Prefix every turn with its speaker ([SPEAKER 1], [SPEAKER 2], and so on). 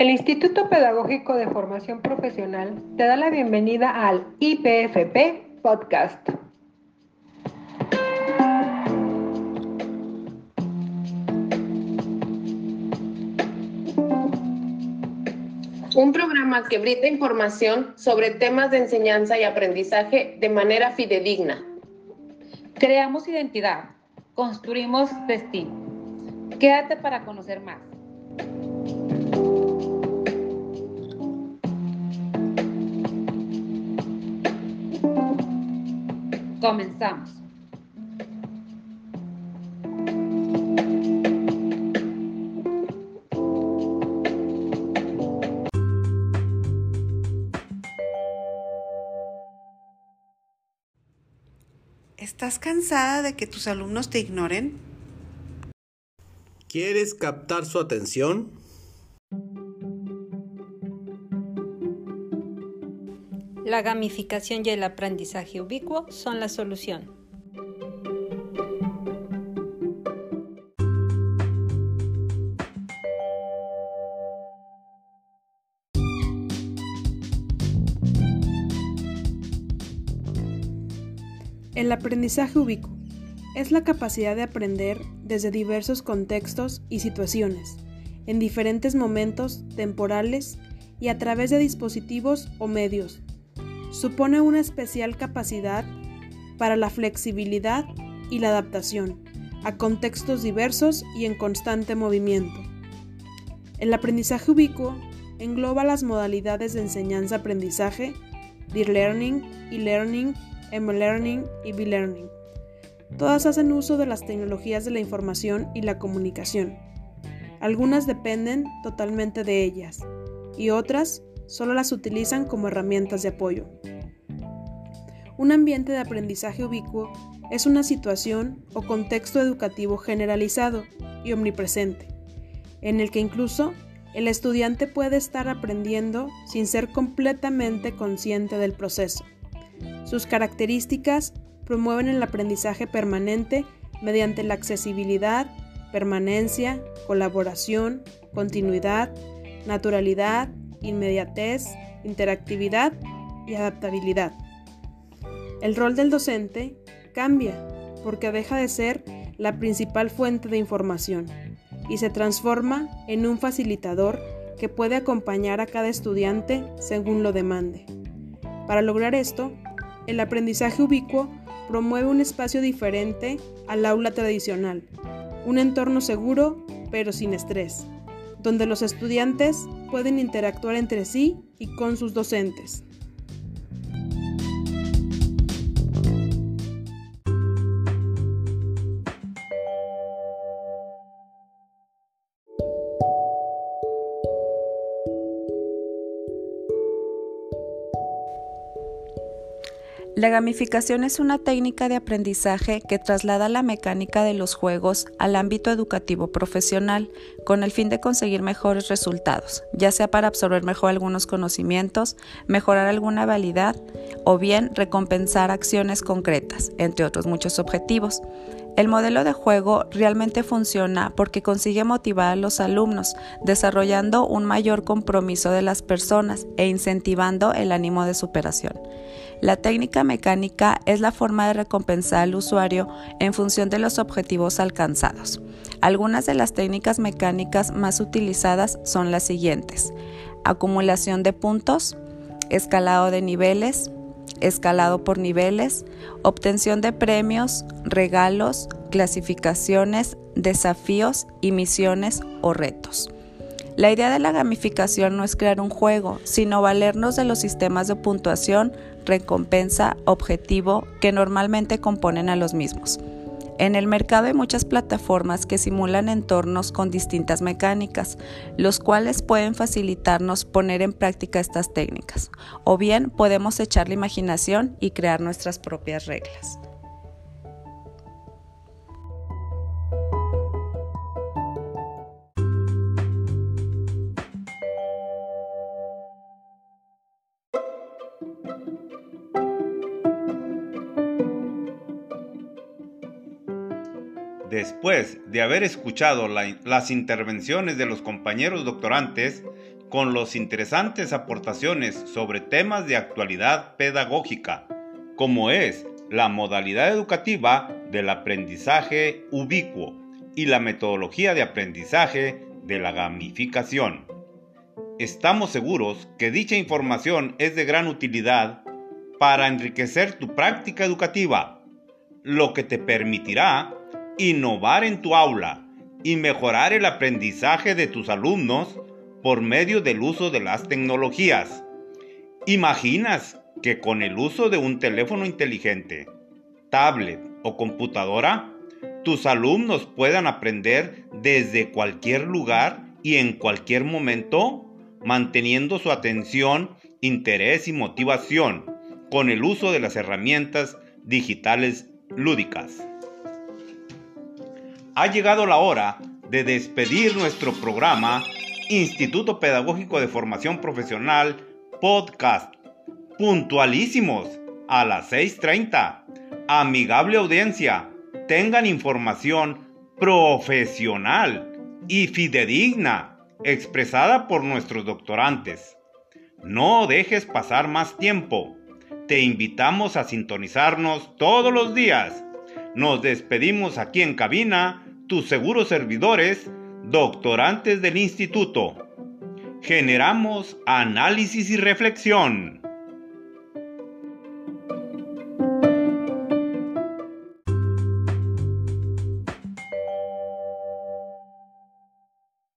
[SPEAKER 1] El Instituto Pedagógico de Formación Profesional te da la bienvenida al IPFP Podcast.
[SPEAKER 2] Un programa que brinda información sobre temas de enseñanza y aprendizaje de manera fidedigna.
[SPEAKER 3] Creamos identidad, construimos destino. Quédate para conocer más. Comenzamos.
[SPEAKER 4] ¿Estás cansada de que tus alumnos te ignoren?
[SPEAKER 5] ¿Quieres captar su atención?
[SPEAKER 6] La gamificación y el aprendizaje ubicuo son la solución.
[SPEAKER 7] El aprendizaje ubicuo es la capacidad de aprender desde diversos contextos y situaciones, en diferentes momentos temporales y a través de dispositivos o medios supone una especial capacidad para la flexibilidad y la adaptación a contextos diversos y en constante movimiento. El aprendizaje ubicuo engloba las modalidades de enseñanza-aprendizaje, Dear Learning, e-learning, M-learning y B-learning. Todas hacen uso de las tecnologías de la información y la comunicación. Algunas dependen totalmente de ellas y otras solo las utilizan como herramientas de apoyo. Un ambiente de aprendizaje ubicuo es una situación o contexto educativo generalizado y omnipresente, en el que incluso el estudiante puede estar aprendiendo sin ser completamente consciente del proceso. Sus características promueven el aprendizaje permanente mediante la accesibilidad, permanencia, colaboración, continuidad, naturalidad, inmediatez, interactividad y adaptabilidad. El rol del docente cambia porque deja de ser la principal fuente de información y se transforma en un facilitador que puede acompañar a cada estudiante según lo demande. Para lograr esto, el aprendizaje ubicuo promueve un espacio diferente al aula tradicional, un entorno seguro pero sin estrés donde los estudiantes pueden interactuar entre sí y con sus docentes.
[SPEAKER 8] La gamificación es una técnica de aprendizaje que traslada la mecánica de los juegos al ámbito educativo profesional con el fin de conseguir mejores resultados, ya sea para absorber mejor algunos conocimientos, mejorar alguna habilidad o bien recompensar acciones concretas, entre otros muchos objetivos. El modelo de juego realmente funciona porque consigue motivar a los alumnos, desarrollando un mayor compromiso de las personas e incentivando el ánimo de superación. La técnica mecánica es la forma de recompensar al usuario en función de los objetivos alcanzados. Algunas de las técnicas mecánicas más utilizadas son las siguientes. Acumulación de puntos, escalado de niveles, escalado por niveles, obtención de premios, regalos, clasificaciones, desafíos y misiones o retos. La idea de la gamificación no es crear un juego, sino valernos de los sistemas de puntuación, recompensa, objetivo que normalmente componen a los mismos. En el mercado hay muchas plataformas que simulan entornos con distintas mecánicas, los cuales pueden facilitarnos poner en práctica estas técnicas, o bien podemos echar la imaginación y crear nuestras propias reglas.
[SPEAKER 9] Después de haber escuchado las intervenciones de los compañeros doctorantes, con las interesantes aportaciones sobre temas de actualidad pedagógica, como es la modalidad educativa del aprendizaje ubicuo y la metodología de aprendizaje de la gamificación. Estamos seguros que dicha información es de gran utilidad para enriquecer tu práctica educativa, lo que te permitirá innovar en tu aula y mejorar el aprendizaje de tus alumnos por medio del uso de las tecnologías. ¿Imaginas que con el uso de un teléfono inteligente, tablet o computadora, tus alumnos puedan aprender desde cualquier lugar y en cualquier momento, manteniendo su atención, interés y motivación con el uso de las herramientas digitales lúdicas. Ha llegado la hora de despedir nuestro programa Instituto Pedagógico de Formación Profesional Podcast. Puntualísimos a las 6.30. Amigable audiencia, tengan información profesional y fidedigna expresada por nuestros doctorantes. No dejes pasar más tiempo. Te invitamos a sintonizarnos todos los días. Nos despedimos aquí en cabina, tus seguros servidores, doctorantes del instituto. Generamos análisis y reflexión.